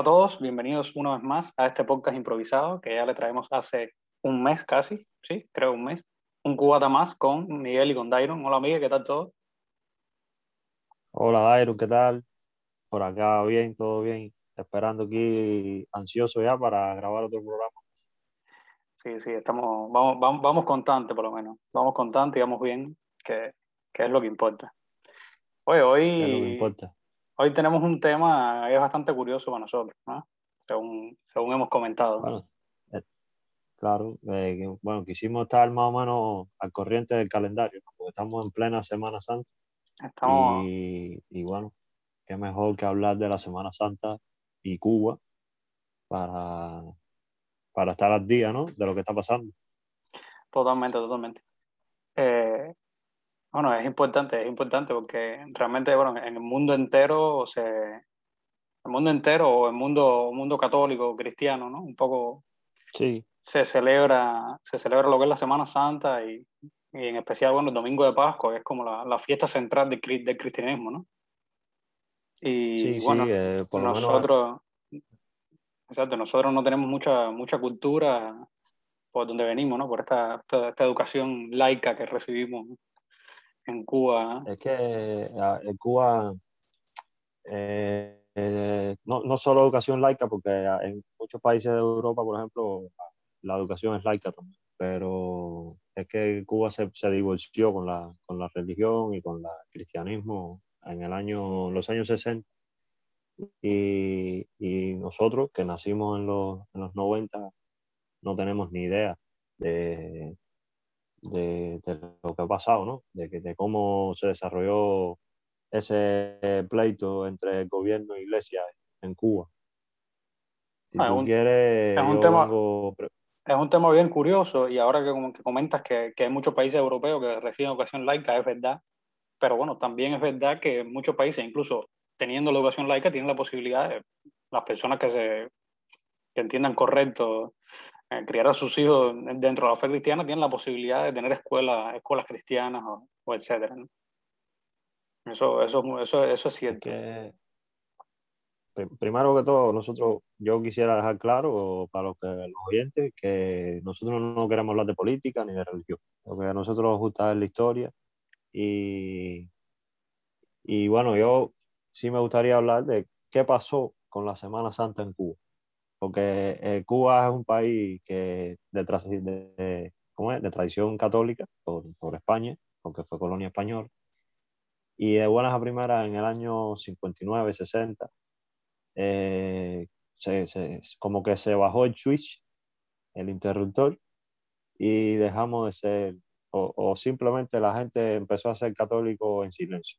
Hola a todos, bienvenidos una vez más a este podcast improvisado que ya le traemos hace un mes casi, sí, creo un mes, un cubata más con Miguel y con Dairon. Hola Miguel, ¿qué tal todo? Hola Dairon, ¿qué tal? Por acá bien, todo bien, esperando aquí ansioso ya para grabar otro programa. Sí, sí, estamos, vamos, vamos, vamos constantes por lo menos, vamos constantes y vamos bien, que, que es lo que importa. Oye, hoy... Es lo que importa. Hoy tenemos un tema que es bastante curioso para nosotros, ¿no? según, según hemos comentado. Bueno, eh, claro, eh, bueno, quisimos estar más o menos al corriente del calendario, ¿no? porque estamos en plena Semana Santa. Estamos... Y, y, bueno, qué mejor que hablar de la Semana Santa y Cuba para, para estar al día, ¿no? De lo que está pasando. Totalmente, totalmente. Eh, bueno, es importante, es importante porque realmente, bueno, en el mundo entero, se, el mundo entero o el mundo, mundo católico, cristiano, ¿no? Un poco sí. se celebra, se celebra lo que es la Semana Santa y, y en especial, bueno, el Domingo de Pascua, que es como la, la fiesta central del, del, cristianismo, ¿no? Y sí, bueno, sí, eh, por nosotros, menos... exacto, nosotros no tenemos mucha, mucha cultura por donde venimos, ¿no? Por esta, esta, esta educación laica que recibimos en Cuba. Es que en Cuba eh, eh, no, no, solo educación laica, porque en muchos países de Europa, por ejemplo, la educación es laica también, pero es que Cuba se, se divorció con la, con la religión y con el cristianismo en el año, los años 60. Y, y nosotros que nacimos en los, en los 90 no tenemos ni idea de, de, de, lo que ha pasado, ¿no? De, de cómo se desarrolló ese pleito entre el gobierno e iglesia en Cuba. Si ah, tú un, quieres, es, un tema, es un tema bien curioso y ahora que, que comentas que, que, hay muchos países europeos que reciben educación laica, es verdad, pero bueno, también es verdad que muchos países, incluso teniendo la educación laica, tienen la posibilidad de las personas que se que entiendan correcto criar a sus hijos dentro de la fe cristiana tienen la posibilidad de tener escuelas, escuelas cristianas o, etcétera. Eso, eso, eso, eso es cierto. Primero que todo, nosotros, yo quisiera dejar claro para los, los oyentes que nosotros no queremos hablar de política ni de religión. Lo que a nosotros nos gusta es la historia. Y, y bueno, yo sí me gustaría hablar de qué pasó con la Semana Santa en Cuba porque eh, Cuba es un país que de, de, ¿cómo es? de tradición católica por, por, España, porque fue colonia española, y de buenas a primeras en el año 59, 60, eh, se, se, como que se bajó el switch, el interruptor, y dejamos de ser, o, o simplemente la gente empezó a ser católico en silencio,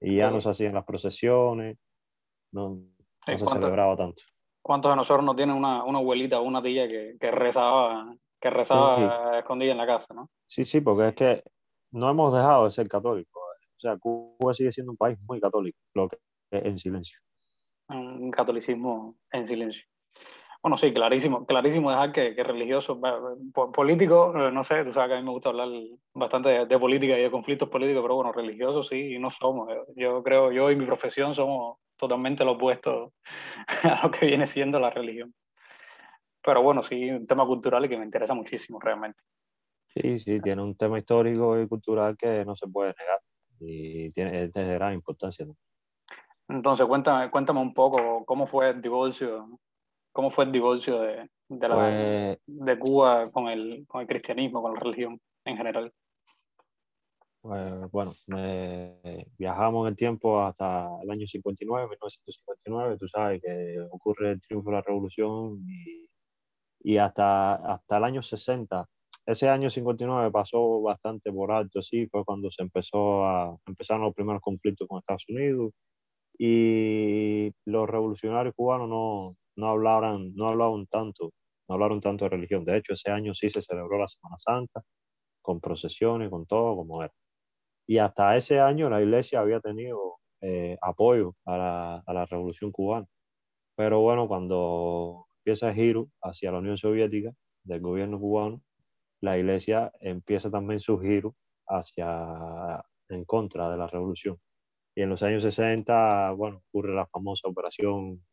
y ya no se hacían las procesiones, no, no se celebraba tanto. ¿Cuántos de nosotros no tienen una, una abuelita o una tía que, que rezaba, que rezaba sí. escondida en la casa, ¿no? Sí, sí, porque es que no hemos dejado de ser católicos. O sea, Cuba sigue siendo un país muy católico, lo que es en silencio. Un catolicismo en silencio. Bueno, sí, clarísimo, clarísimo dejar que, que religioso, político, no sé, tú sabes que a mí me gusta hablar bastante de, de, política y de conflictos políticos, pero bueno, religiosos sí, no somos. Yo creo, yo y mi profesión somos totalmente lo opuesto a lo que viene siendo la religión. Pero bueno, sí, un tema cultural y que me interesa muchísimo realmente. Sí, sí, tiene un tema histórico y cultural que no se puede negar y tiene, es de gran importancia. ¿no? Entonces, cuéntame, cuéntame un poco cómo fue el divorcio, cómo fue el divorcio de, de, la, pues, de Cuba con el, con el cristianismo, con la religión en general. Pues, bueno, me, viajamos en el tiempo hasta el año 59, 1959, tú sabes que ocurre el triunfo de la revolución y, y hasta, hasta el año 60. Ese año 59 pasó bastante por alto, sí, fue cuando se empezó a, empezaron los primeros conflictos con Estados Unidos y los revolucionarios cubanos no, no, hablaron, no hablaban tanto, no hablaron tanto de religión. De hecho, ese año sí se celebró la Semana Santa, con procesiones, con todo como era. Y hasta ese año la iglesia había tenido eh, apoyo a la, a la, revolución cubana. Pero bueno, cuando empieza el giro hacia la Unión Soviética del gobierno cubano, la iglesia empieza también su giro hacia en contra de la revolución. Y en los años 60, bueno, ocurre la famosa operación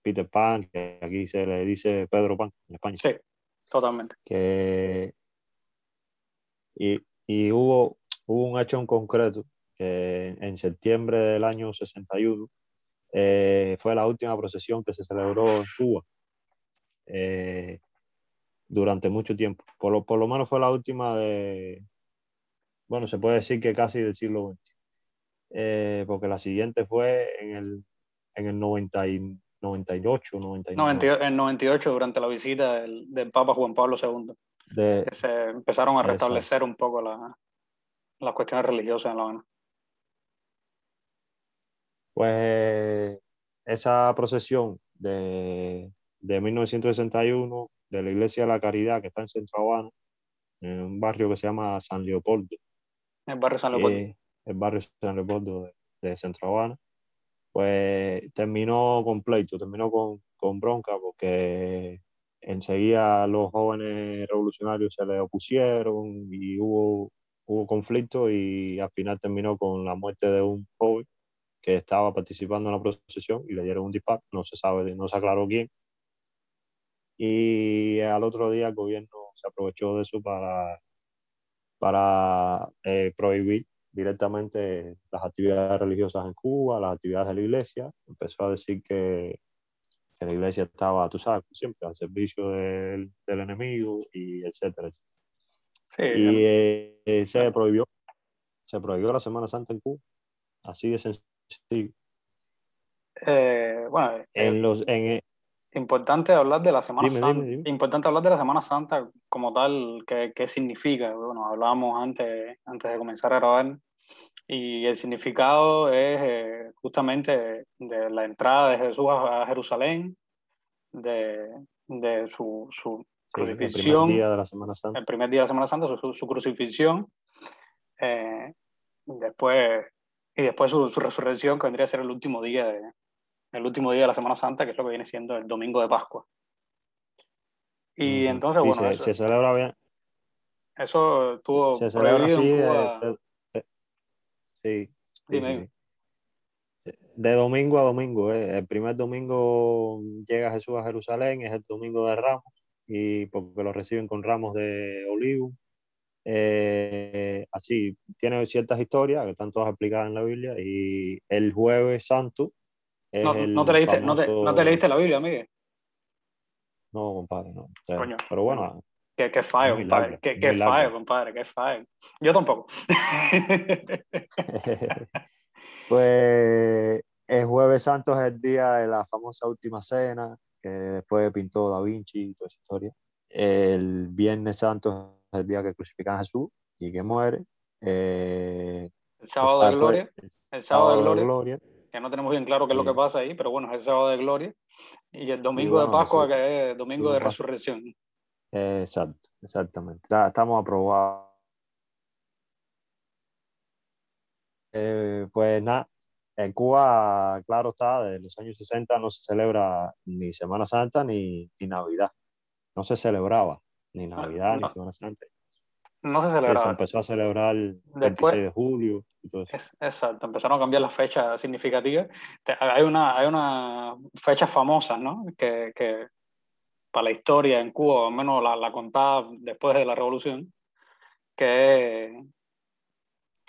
Peter Pan, que aquí se le dice Pedro Pan en España. Sí, totalmente. Que, y, y hubo, hubo un hecho en concreto que en septiembre del año 61 eh, fue la última procesión que se celebró en Cuba eh, durante mucho tiempo. Por lo, por lo menos fue la última de, bueno, se puede decir que casi del siglo XX, eh, porque la siguiente fue en el, en el 90 y, 98, 99. en 98 durante la visita del, del Papa Juan Pablo II. De, que se empezaron a restablecer un poco la, las cuestiones religiosas en La Habana. Pues esa procesión de, de 1961 de la Iglesia de la Caridad que está en Centro Habana, en un barrio que se llama San Leopoldo. El barrio San Leopoldo. Eh, el barrio San Leopoldo de, de, Centro Habana. Pues terminó con pleito, terminó con, con bronca porque enseguida los jóvenes revolucionarios se le opusieron y hubo, hubo conflicto y al final terminó con la muerte de un joven que estaba participando en la procesión y le dieron un disparo, no se sabe, no se aclaró quién. Y al otro día el gobierno se aprovechó de eso para, para eh, prohibir directamente las actividades religiosas en Cuba, las actividades de la iglesia. Empezó a decir que, que la iglesia estaba, tú sabes, siempre al servicio del, del enemigo y etcétera, etcétera. Sí, y eh, eh, se prohibió, se prohibió la Semana Santa en Cuba, así de sencillo. Eh, bueno, En los, en, importante hablar de la Semana Dime, Santa. dime, dime. Importante hablar de la Semana Santa como tal, qué, qué significa. Bueno, hablábamos antes, antes de comenzar a grabar. Y el significado es eh, justamente de la entrada de Jesús a, a Jerusalén, de, de su, su sí, el primer crucifixión, día de la Semana Santa. el primer día de la Semana Santa, su, su crucifixión, eh, después, y después su, su resurrección, que vendría a ser el último día de, el último día de la Semana Santa, que es lo que viene siendo el domingo de Pascua. Y Ujú. entonces, Sí, bueno, se, eso, se celebra bien. eso estuvo Se celebra así en de, Cuba. de- de- sí, sí, Dime, sí, sí. De domingo a domingo. eh. El primer domingo llega Jesús a Jerusalén, es el domingo de Ramos, y porque lo reciben con ramos de olivo. Eh, así, tiene ciertas historias que están todas explicadas en la Biblia, y el jueves santo No, no te leíste, no te, no te famoso- leíste la Biblia, Miguel. No, compadre, no. O sea, Coño. pero bueno, Qué, qué fallo, compadre. Qué, qué fallo, compadre. Qué fallo. Yo tampoco. pues el jueves santo es el día de la famosa última cena, que después pintó Da Vinci y toda esa historia. El viernes santo es el día que crucifican a Jesús y que muere. Eh, el sábado de gloria. el El sábado de gloria. Que no tenemos bien claro qué es lo que pasa ahí, pero bueno, es el sábado de gloria. Y el domingo de bueno, Pascua, eso- que es domingo de resurrección. Eh, exacto, exactamente. Ya estamos aprobados. Eh, pues nada, en Cuba, claro está, desde los años 60 no se celebra ni Semana Santa ni, ni Navidad. No se celebraba ni Navidad no. ni Semana Santa. No se Que se celebraba. empezó a celebrar el Después- 26 de julio y todo eso. Es, exacto, empezaron a cambiar las fechas significativas. Hay una, hay una fechas famosas, ¿no? Que, que para la historia en Cuba, al menos la, la contada después de la revolución, que,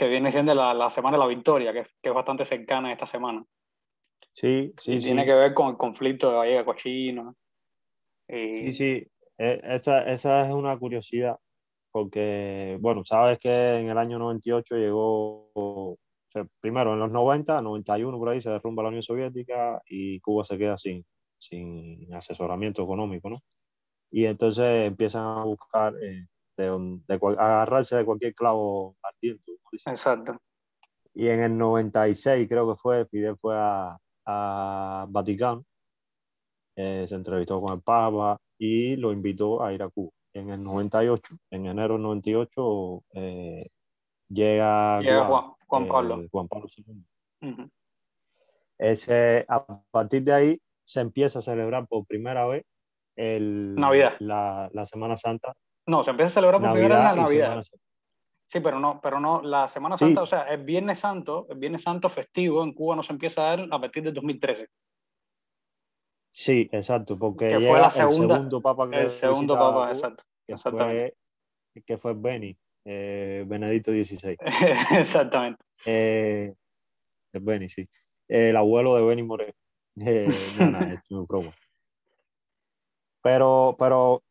que viene siendo la, la Semana de la Victoria, que, es- que es bastante cercana a esta semana. Sí, sí, y sí. tiene que ver con el conflicto de Vallega Cochino. Y, Sí, sí, Eh, esa, esa es una curiosidad, porque, bueno, sabes que en el año 98 llegó, o sea, primero en los 90, 91 por ahí se derrumba la Unión Soviética y Cuba se queda sin, sin asesoramiento económico, ¿no? Y entonces empiezan a buscar, eh, de, agarrarse de cualquier clavo ardiente. Exacto. Y en el 96 creo que fue, Fidel fue a, a Vaticano, eh, se entrevistó con el Papa y lo invitó a ir a Cuba. En el 98, en enero del 98, eh, llega, Llega Juan, Juan eh, Pablo. Juan Pablo II. Ese, a partir de ahí se empieza a celebrar por primera vez el, Navidad. La, la Semana Santa. No, se empieza a celebrar por primera vez Navidad la Navidad. Sí, pero no, pero no, la Semana Sí. Santa, o sea, el Viernes Santo, el Viernes Santo festivo en Cuba no se empieza a dar a partir del 2013. Sí, exacto, porque Que fue la segunda- el segundo papa que El segundo papa, Cuba, exacto. que exactamente. fue, que fue Beni, eh, Benedicto XVI. Exactamente. Eh, es Beni, sí. El abuelo de Beni Moreno. Eh, no, no, es broma. Pero, pero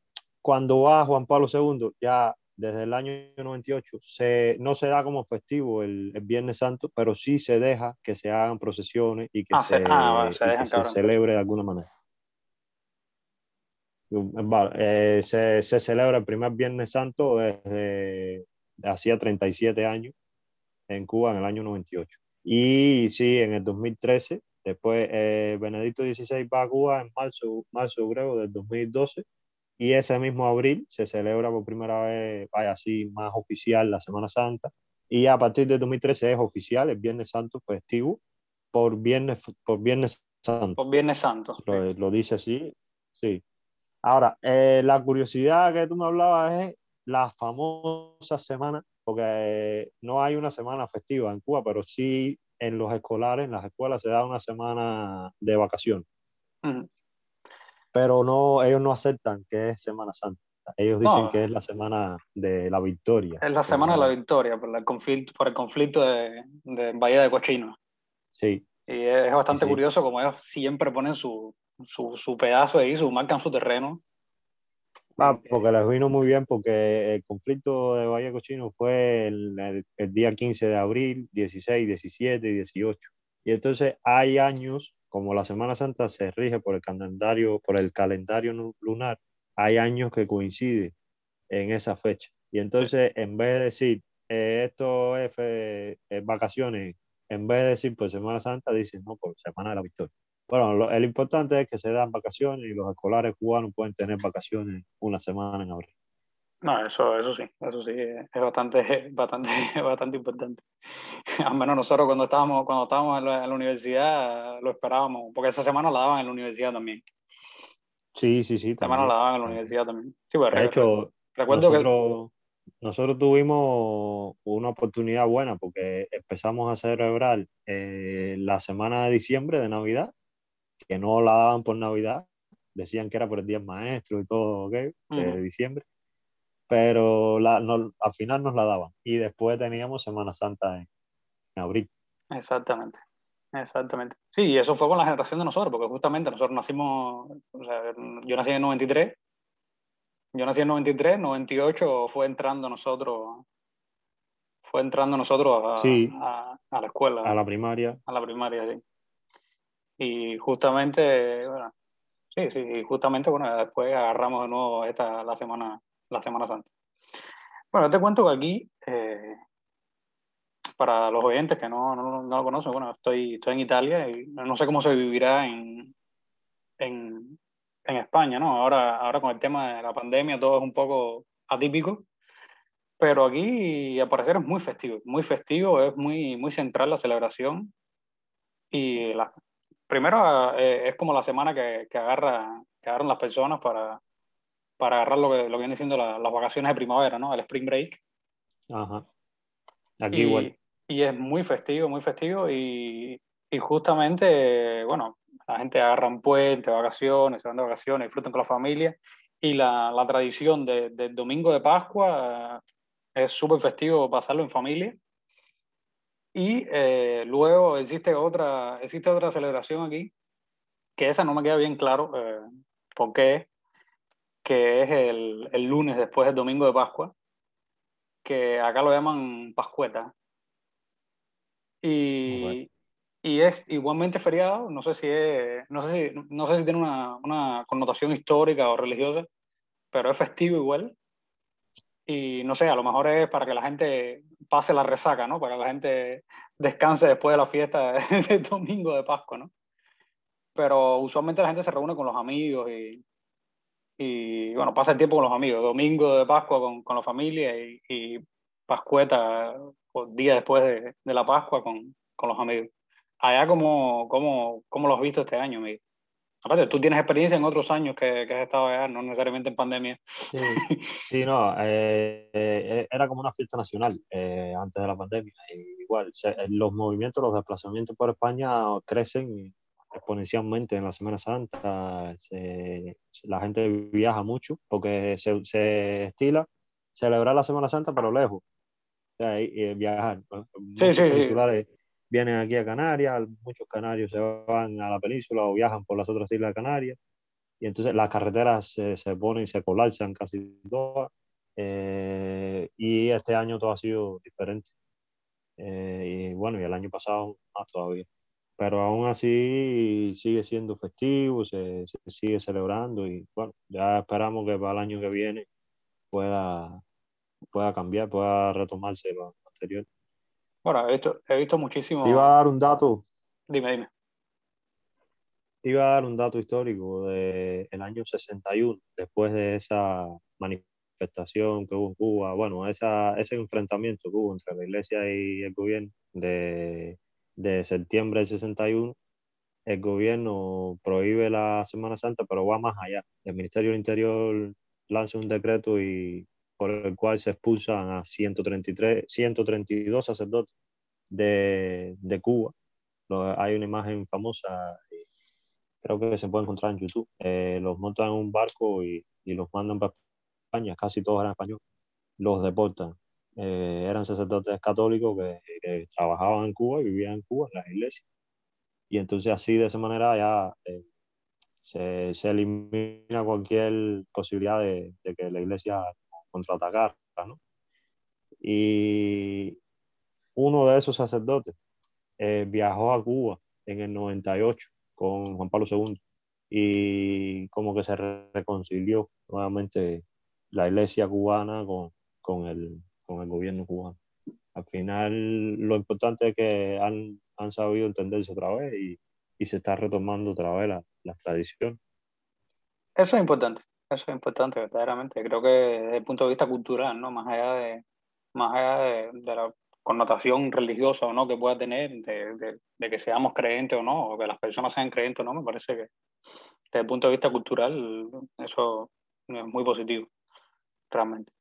cuando va Juan Pablo II, ya desde el año 98, se, no se da como festivo el, el Viernes Santo, pero sí se deja que se hagan procesiones y que, Ah, se- ah, vale, se y que se celebre de alguna manera. Vale, eh, se, se celebra el primer Viernes Santo desde hacía 37 años en Cuba en el año 98. Y sí, en el 2013, después eh, Benedicto XVI va a Cuba en marzo, marzo creo, del 2012. Y ese mismo abril se celebra por primera vez, vaya así, más oficial la Semana Santa. Y a partir del 2013 es oficial el Viernes Santo festivo por Viernes, por viernes Santo. Por Viernes Santo. Lo, lo dice así, sí. Ahora, eh, la curiosidad que tú me hablabas es la famosa semana, porque eh, no hay una semana festiva en Cuba, pero sí en los escolares, en las escuelas se da una semana de vacación, Ujú. Pero no, ellos no aceptan que es Semana Santa. Ellos dicen No. que es la semana de la victoria. Es la semana de la victoria por el conflicto, por el conflicto de, de Bahía de Cochino. Sí, Y es bastante Sí. curioso como ellos siempre ponen su, su, su pedazo ahí, su, marcan su terreno. Ah, porque les vino muy bien porque el conflicto de Bahía Cochino fue el, el- el día 15 de abril, 16, 17 y 18. Y entonces hay años, como la Semana Santa se rige por el calendario, por el calendario lunar, hay años que coincide en esa fecha. Y entonces, en vez de decir eh, esto es vacaciones, en vez de decir por Semana Santa, dicen no, por Semana de la Victoria. Bueno, lo, el importante es que se dan vacaciones y los escolares cubanos pueden tener vacaciones una semana en abril. No, eso, eso sí, eso sí, es bastante, bastante, bastante importante. Al menos nosotros cuando estábamos, cuando estábamos en la, en la universidad lo esperábamos, porque esa semana la daban en la universidad también. Sí, sí, sí. Esa semana la daban en la universidad también. Sí, pues, De hecho, recuerdo que nosotros, nosotros tuvimos una oportunidad buena porque empezamos a celebrar eh, la semana de diciembre de Navidad, que no la daban por Navidad, decían que era por el Día del Maestro y todo, ¿ok? De Ujú. diciembre, pero la, no- al final nos la daban. Y después teníamos Semana Santa en, en abril. Exactamente, exactamente. Sí, y eso fue con la generación de nosotros, porque justamente nosotros nacimos, o sea, yo nací en el 93, yo nací en el 93, 98 fue entrando nosotros, fue entrando nosotros a, Sí. a, a la escuela, A la primaria, a la primaria, sí. Y justamente, bueno, sí, sí, y justamente, bueno, después agarramos de nuevo esta, la semana, la Semana Santa. Bueno, te cuento que aquí, eh, para los oyentes que no, no, no lo conocen, bueno, estoy, estoy en Italia y no sé cómo se vivirá en, en, en España, ¿no? Ahora, ahora con el tema de la pandemia todo es un poco atípico, pero aquí al parecer es muy festivo, muy festivo, es muy, muy central la celebración y la, primero eh, es como la semana que, que, agarra, que agarran las personas para, para agarrar lo que, lo que viene siendo la, las vacaciones de primavera, ¿no? El spring break. ajá. Aquí y, igual. y es muy festivo, muy festivo y, y justamente, bueno, la gente agarra un puente, vacaciones, se van de vacaciones, disfrutan con la familia y la, la tradición de, del domingo de Pascua eh, es súper festivo pasarlo en familia. Y eh, luego existe otra, existe otra celebración aquí, que esa no me queda bien claro eh, por qué, que es el, el, lunes después del domingo de Pascua, que acá lo llaman Pascueta. Y, okay. y es igualmente feriado, no sé si, es, no sé si, no sé si tiene una, una connotación histórica o religiosa, pero es festivo igual y no sé, a lo mejor es para que la gente pase la resaca, ¿no? Para que la gente descanse después de la fiesta del domingo de Pascua, ¿no? Pero usualmente la gente se reúne con los amigos y, y bueno, pasa el tiempo con los amigos. Domingo de Pascua con, con la familia y, y Pascueta, o día después de, de, la Pascua con, con los amigos. Allá, ¿cómo, cómo, cómo lo has visto este año, Miguel? Aparte, tú tienes experiencia en otros años que, que has estado allá, no necesariamente en pandemia. Sí, sí no, eh, eh, era como una fiesta nacional eh, antes de la pandemia. Igual, los movimientos, los desplazamientos por España crecen exponencialmente en la Semana Santa. la gente viaja mucho porque se, se, estila celebrar la Semana Santa, pero lejos. O sea, viajar. Sí, sí, sí. Vienen aquí a Canarias, muchos canarios se van a la península o viajan por las otras islas de Canarias. Y entonces las carreteras se, se ponen, se colapsan casi todas. Eh, y este año todo ha sido diferente. Eh, y bueno, y el año pasado más todavía pero aún así sigue siendo festivo, se, sigue celebrando y bueno, ya esperamos que para el año que viene pueda, pueda cambiar, pueda retomarse lo anterior. Bueno, he visto, he visto muchísimo. Te iba a dar un dato. Dime, dime. Te iba a dar un dato histórico del el año 61, después de esa manifestación que hubo en Cuba, bueno, esa, ese enfrentamiento que hubo entre la iglesia y el gobierno de de septiembre del 61, el gobierno prohíbe la Semana Santa, pero va más allá. El Ministerio del Interior lanza un decreto y por el cual se expulsan a 133, 132 sacerdotes de, de Cuba. Hay una imagen famosa, creo que se puede encontrar en YouTube. Eh, los montan en un barco y, y, los mandan para España, casi todos eran españoles. Los deportan. Eh, eran sacerdotes católicos que, trabajaban en Cuba y vivían en Cuba, en las iglesias. Y entonces así, de esa manera, ya eh, se, se, elimina cualquier posibilidad de, de, que la iglesia contraatacara, ¿no? Y uno de esos sacerdotes eh, viajó a Cuba en el 98 con Juan Pablo II y como que se reconcilió nuevamente la iglesia cubana con, con el, con el gobierno cubano. Al final, lo importante es que han, han sabido entenderse otra vez y, y, se está retomando otra vez la, la tradición. Eso es importante, eso es importante, verdaderamente. Creo que desde el punto de vista cultural, ¿no? más allá de, más allá de, de la connotación religiosa o no que pueda tener, de, de, de, que seamos creyentes o no, o que las personas sean creyentes o no, me parece que desde el punto de vista cultural eso es muy positivo, realmente.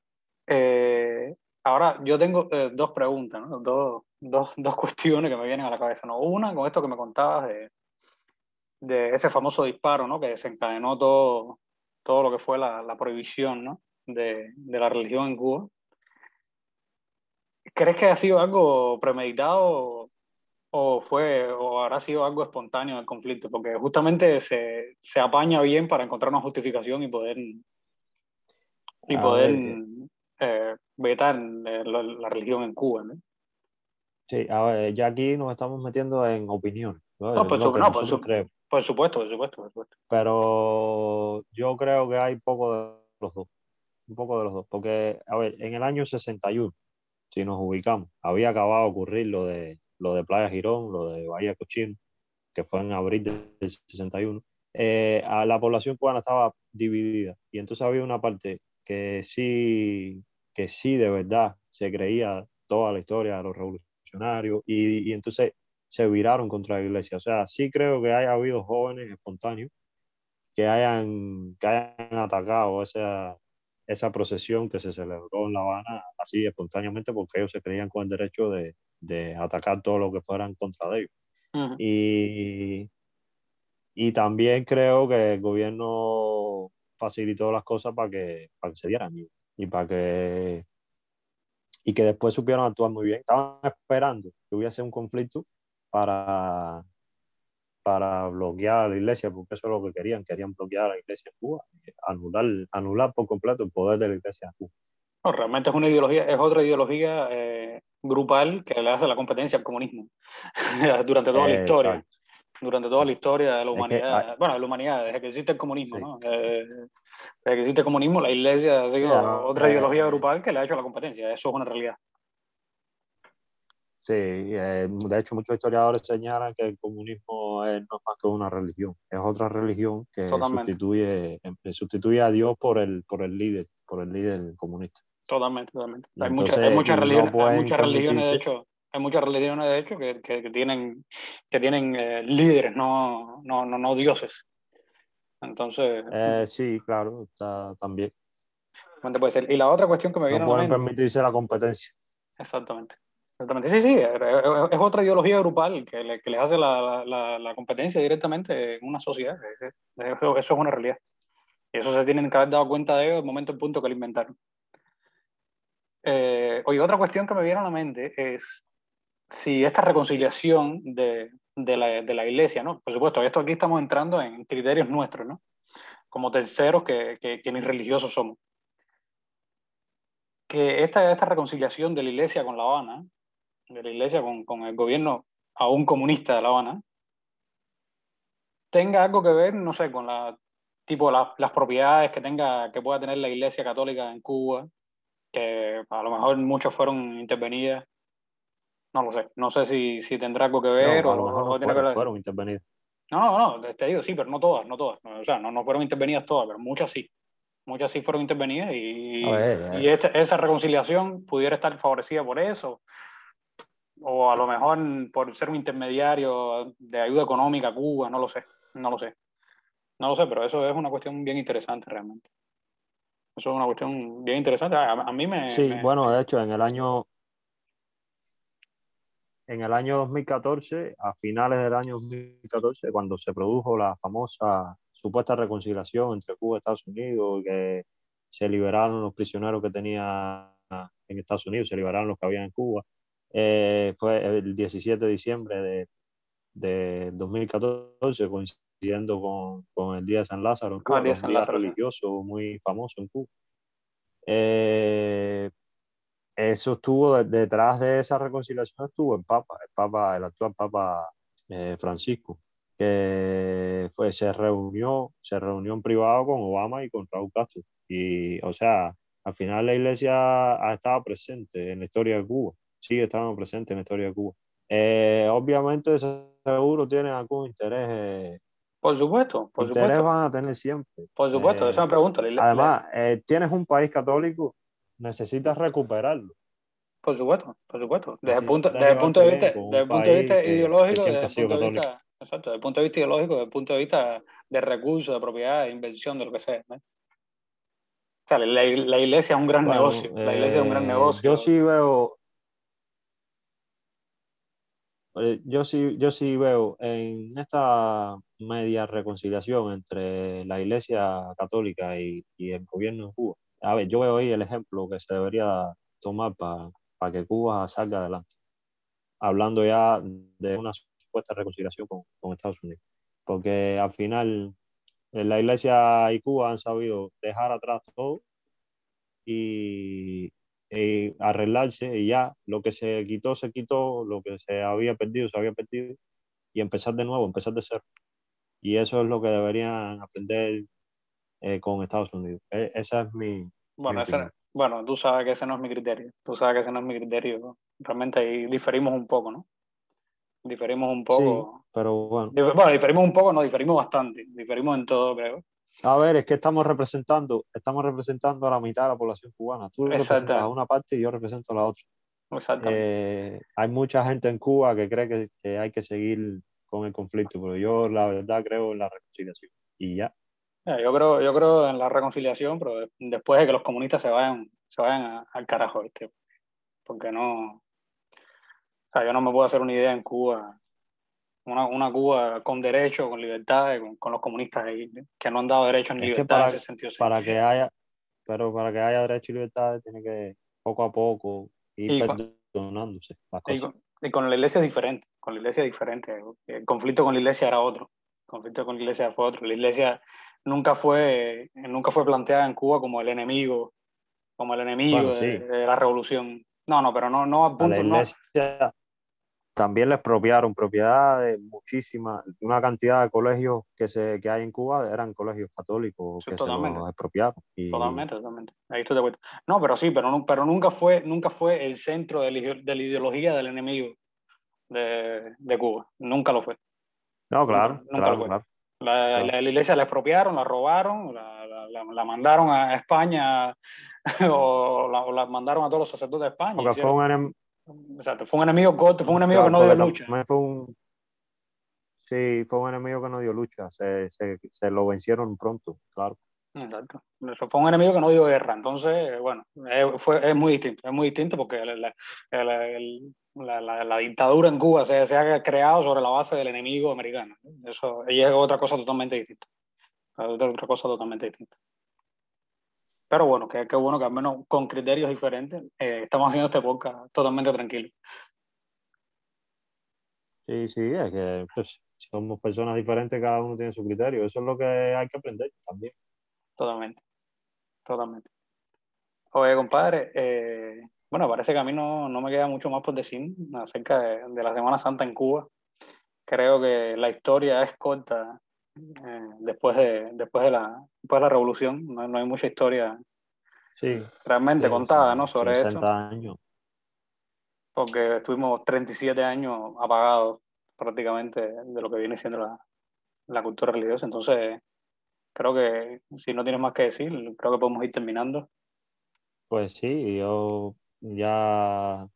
Eh, Ahora, yo tengo eh, dos preguntas, ¿no? dos, dos, dos, cuestiones que me vienen a la cabeza. ¿no? Una, con esto que me contabas de, de ese famoso disparo ¿no? que desencadenó todo, todo lo que fue la, la prohibición ¿no? de, de, la religión en Cuba. ¿Crees que ha sido algo premeditado o, fue, o habrá sido algo espontáneo el conflicto? Porque justamente se, se apaña bien para encontrar una justificación y poder, y poder eh, vetar eh, la, la, religión en Cuba, ¿no? Sí, a ver, ya aquí nos estamos metiendo en opinión. ¿no? No, por, su, no por, su, por, supuesto, por supuesto, por supuesto. Pero yo creo que hay poco de los dos. Un poco de los dos. Porque, a ver, en el año 61, si nos ubicamos, había acabado de ocurrir lo de, lo de Playa Girón, lo de Bahía Cochino, que fue en abril del 61. Eh, a la población cubana estaba dividida. Y entonces había una parte que sí que sí de verdad se creía toda la historia de los revolucionarios y, y entonces se viraron contra la iglesia. O sea, sí creo que haya habido jóvenes espontáneos que hayan, que hayan atacado esa, esa procesión que se celebró en La Habana así espontáneamente porque ellos se creían con el derecho de, de atacar todo lo que fueran contra ellos. Uh -huh. y, y también creo que el gobierno facilitó las cosas para que, para que se dieran y para que y que después supieron actuar muy bien. Estaban esperando que hubiese un conflicto para, para bloquear a la iglesia, porque eso es lo que querían, querían bloquear a la iglesia en Cuba, anular, anular por completo el poder de la iglesia en Cuba. No, realmente es una ideología, es otra ideología eh, grupal que le hace la competencia al comunismo durante toda la historia. Exacto durante toda la historia de la humanidad, es que, bueno, de la humanidad, desde que existe el comunismo, sí. ¿no? Eh, desde que existe el comunismo, la iglesia ha sido otra eh, ideología grupal que le ha hecho la competencia, eso es una realidad. Sí, eh, de hecho muchos historiadores señalan que el comunismo es, no es más que una religión, es otra religión que sustituye, sustituye a Dios por el, por el líder, por el líder comunista. Totalmente, totalmente. Hay, Entonces, mucha, hay muchas religiones, no hay muchas religiones, de hecho, hay muchas religiones, de hecho, que, que, que tienen, que tienen eh, líderes, no, no, no, no, dioses. Entonces. Eh, sí, claro, está, también. Puede ser. Y la otra cuestión que me viene no pueden permitirse la competencia. Exactamente. Exactamente, sí, sí, es otra ideología grupal que le, que le hace la, la, la, competencia directamente en una sociedad. Eso, eso, es una realidad. Y eso se tienen que haber dado cuenta de ellos en el momento en punto que lo inventaron. Eh, oye, otra cuestión que me viene a la mente es si esta reconciliación de, de, la, de la iglesia, ¿no? Por supuesto, esto aquí estamos entrando en criterios nuestros, ¿no? Como terceros que, que, que ni religiosos somos. Que esta, esta reconciliación de la iglesia con La Habana, de la iglesia con, con el gobierno aún comunista de La Habana, tenga algo que ver, no sé, con la tipo la, las propiedades que tenga que pueda tener la Iglesia Católica en Cuba, que a lo mejor muchos fueron intervenidas. No lo sé, no sé si, si tendrá algo que ver no, o, a lo mejor no tiene fueron, que ver. fueron intervenidas. No, no, no, te digo, sí, pero no todas, no todas. O sea, no, no fueron intervenidas todas, pero muchas sí. Muchas sí fueron intervenidas y, A ver, y esta- esa reconciliación pudiera estar favorecida por eso. O a lo mejor por ser un intermediario de ayuda económica a Cuba, no lo sé, no lo sé. No lo sé, pero eso es una cuestión bien interesante realmente. Eso es una cuestión bien interesante. A, a mí me... Sí, me- bueno, de hecho, en el año en el año 2014, a finales del año 2014, cuando se produjo la famosa supuesta reconciliación entre Cuba y Estados Unidos, que se liberaron los prisioneros que tenía en Estados Unidos, se liberaron los que había en Cuba, eh, fue el 17 de diciembre de, de 2014, coincidiendo con, con el Día de San Lázaro, Cuba, Día un San día Lázaro, sí. religioso muy famoso en Cuba. Eh, eso estuvo de- detrás de esa reconciliación estuvo el Papa, el Papa, el actual Papa eh, Francisco, que fue, se reunió, se reunió en privado con Obama y con Raúl Castro. Y, o sea, al final la iglesia ha estado presente en la historia de Cuba, sigue estando presente en la historia de Cuba. Eh, obviamente, seguro tienen algún interés, eh, Por supuesto, por interés supuesto. van a tener siempre. Por supuesto, Eh, esa me la- Además, eh, tienes un país católico, necesitas recuperarlo. por supuesto, por supuesto. Desde el punto, desde el punto de vista, desde el un punto de vista ideológico, desde el punto de vista, exacto, desde el punto de vista ideológico, desde el punto de vista de recursos, de propiedad, de inversión, de lo que sea. ¿no? O sea, la, la iglesia es un gran Bueno, negocio. La iglesia es un gran eh, negocio. Yo sí veo, eh, yo sí, yo sí veo en esta media reconciliación entre la Iglesia Católica y, y el gobierno de Cuba. A ver, yo veo ahí el ejemplo que se debería tomar para que Cuba salga adelante. Hablando ya de una supuesta reconciliación con, con Estados Unidos. Porque al final la Iglesia y Cuba han sabido dejar atrás todo y, y arreglarse y ya lo que se quitó se quitó, lo que se había perdido se había perdido y empezar de nuevo, empezar de cero. Y eso es lo que deberían aprender eh, con Estados Unidos. E- esa es mi... Bueno, mi ese- bueno, tú sabes que ese no es mi criterio. Tú sabes que ese no es mi criterio. Realmente ahí diferimos un poco, ¿no? Diferimos un Sí, poco. pero bueno. Dif- Bueno, diferimos un poco, no, diferimos bastante. Diferimos en todo, creo. A ver, es que estamos representando, estamos representando a la mitad de la población cubana. Tú representas a una parte y yo represento a la otra. Exactamente. Eh, hay mucha gente en Cuba que cree que, que hay que seguir con el conflicto, pero yo la verdad creo en la reconciliación. Y ya. Eh, Yo creo, yo creo en la reconciliación, pero de- después de que los comunistas se vayan, se vayan a- al carajo, ¿viste? Porque no. O sea, yo no me puedo hacer una idea en Cuba. Una, una Cuba con derecho, con libertad, con, con los comunistas ahí, que no han dado derecho ni Es que libertad para- en ese sentido. Para que haya, pero para que haya derecho y libertad tiene que poco a poco ir Y perdonándose las Y cosas. con, y con la iglesia es diferente, con la iglesia es diferente. El conflicto con la iglesia era otro, el conflicto con la iglesia fue otro. La iglesia nunca fue, nunca fue planteada en Cuba como el enemigo, como el enemigo Bueno, de, sí. de la revolución. No, no, pero no, no A punto, no, también le expropiaron propiedades, muchísimas, una cantidad de colegios que, se, que hay en Cuba eran colegios católicos Sí, que totalmente. se los expropiaron. Y, totalmente, totalmente. Ahí estoy de acuerdo. No, pero sí, pero, pero nunca, fue, nunca fue el centro de la, ide- de la ideología del enemigo de, de Cuba. Nunca lo fue. No, claro, Nunca- nunca claro, lo fue. claro. La, la- la iglesia la expropiaron, la robaron, la, la- mandaron a España o la, o la mandaron a todos los sacerdotes de España. Porque fue un Exacto, fue un enemigo corto, fue un enemigo que no dio lucha. fue un- sí, fue un enemigo que no dio lucha, se, se, se lo vencieron pronto, claro. Exacto. Eso fue un enemigo que no dio guerra. Entonces, bueno, es, fue, es muy distinto. Es muy distinto porque el- el- el- el- la, la, dictadura en Cuba se, se, ha creado sobre la base del enemigo americano. Eso y es otra cosa totalmente distinta. otra cosa totalmente distinta. Pero bueno, que, que bueno que al menos con criterios diferentes eh, estamos haciendo este podcast totalmente tranquilo. Sí, sí, es que pues, somos personas diferentes, cada uno tiene su criterio. Eso es lo que hay que aprender también. Totalmente, totalmente. Oye, compadre, eh, bueno, parece que a mí no, no, me queda mucho más por decir acerca de, la Semana Santa en Cuba. Creo que la historia es corta eh, después, de, después, de la, después de la revolución. No, no hay mucha historia sí, realmente contada ¿no? sobre 60 esto. años. Porque estuvimos 37 años apagados prácticamente de lo que viene siendo la, la cultura religiosa. Entonces, creo que si no tienes más que decir, creo que podemos ir terminando. Pues sí, yo ya,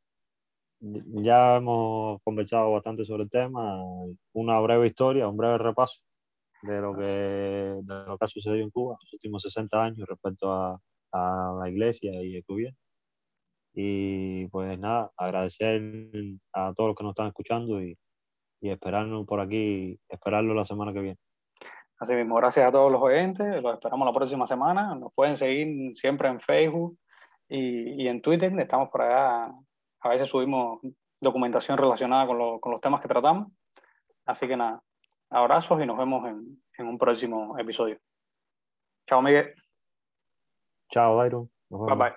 ya hemos conversado bastante sobre el tema. Una breve historia, un breve repaso de lo que, de lo que ha sucedido en Cuba en los últimos 60 años respecto a, a la iglesia y el gobierno. Y pues nada, agradecer a todos los que nos están escuchando y, y esperarnos por aquí, esperarlo la semana que viene. Así mismo, gracias a todos los oyentes, los esperamos la próxima semana. Nos pueden seguir siempre en Facebook, y, en Twitter estamos por allá, a veces subimos documentación relacionada con, los temas que tratamos. Así que nada, abrazos y nos vemos en, en un próximo episodio. Chao, Miguel. Chao, Dairon. Bye bye.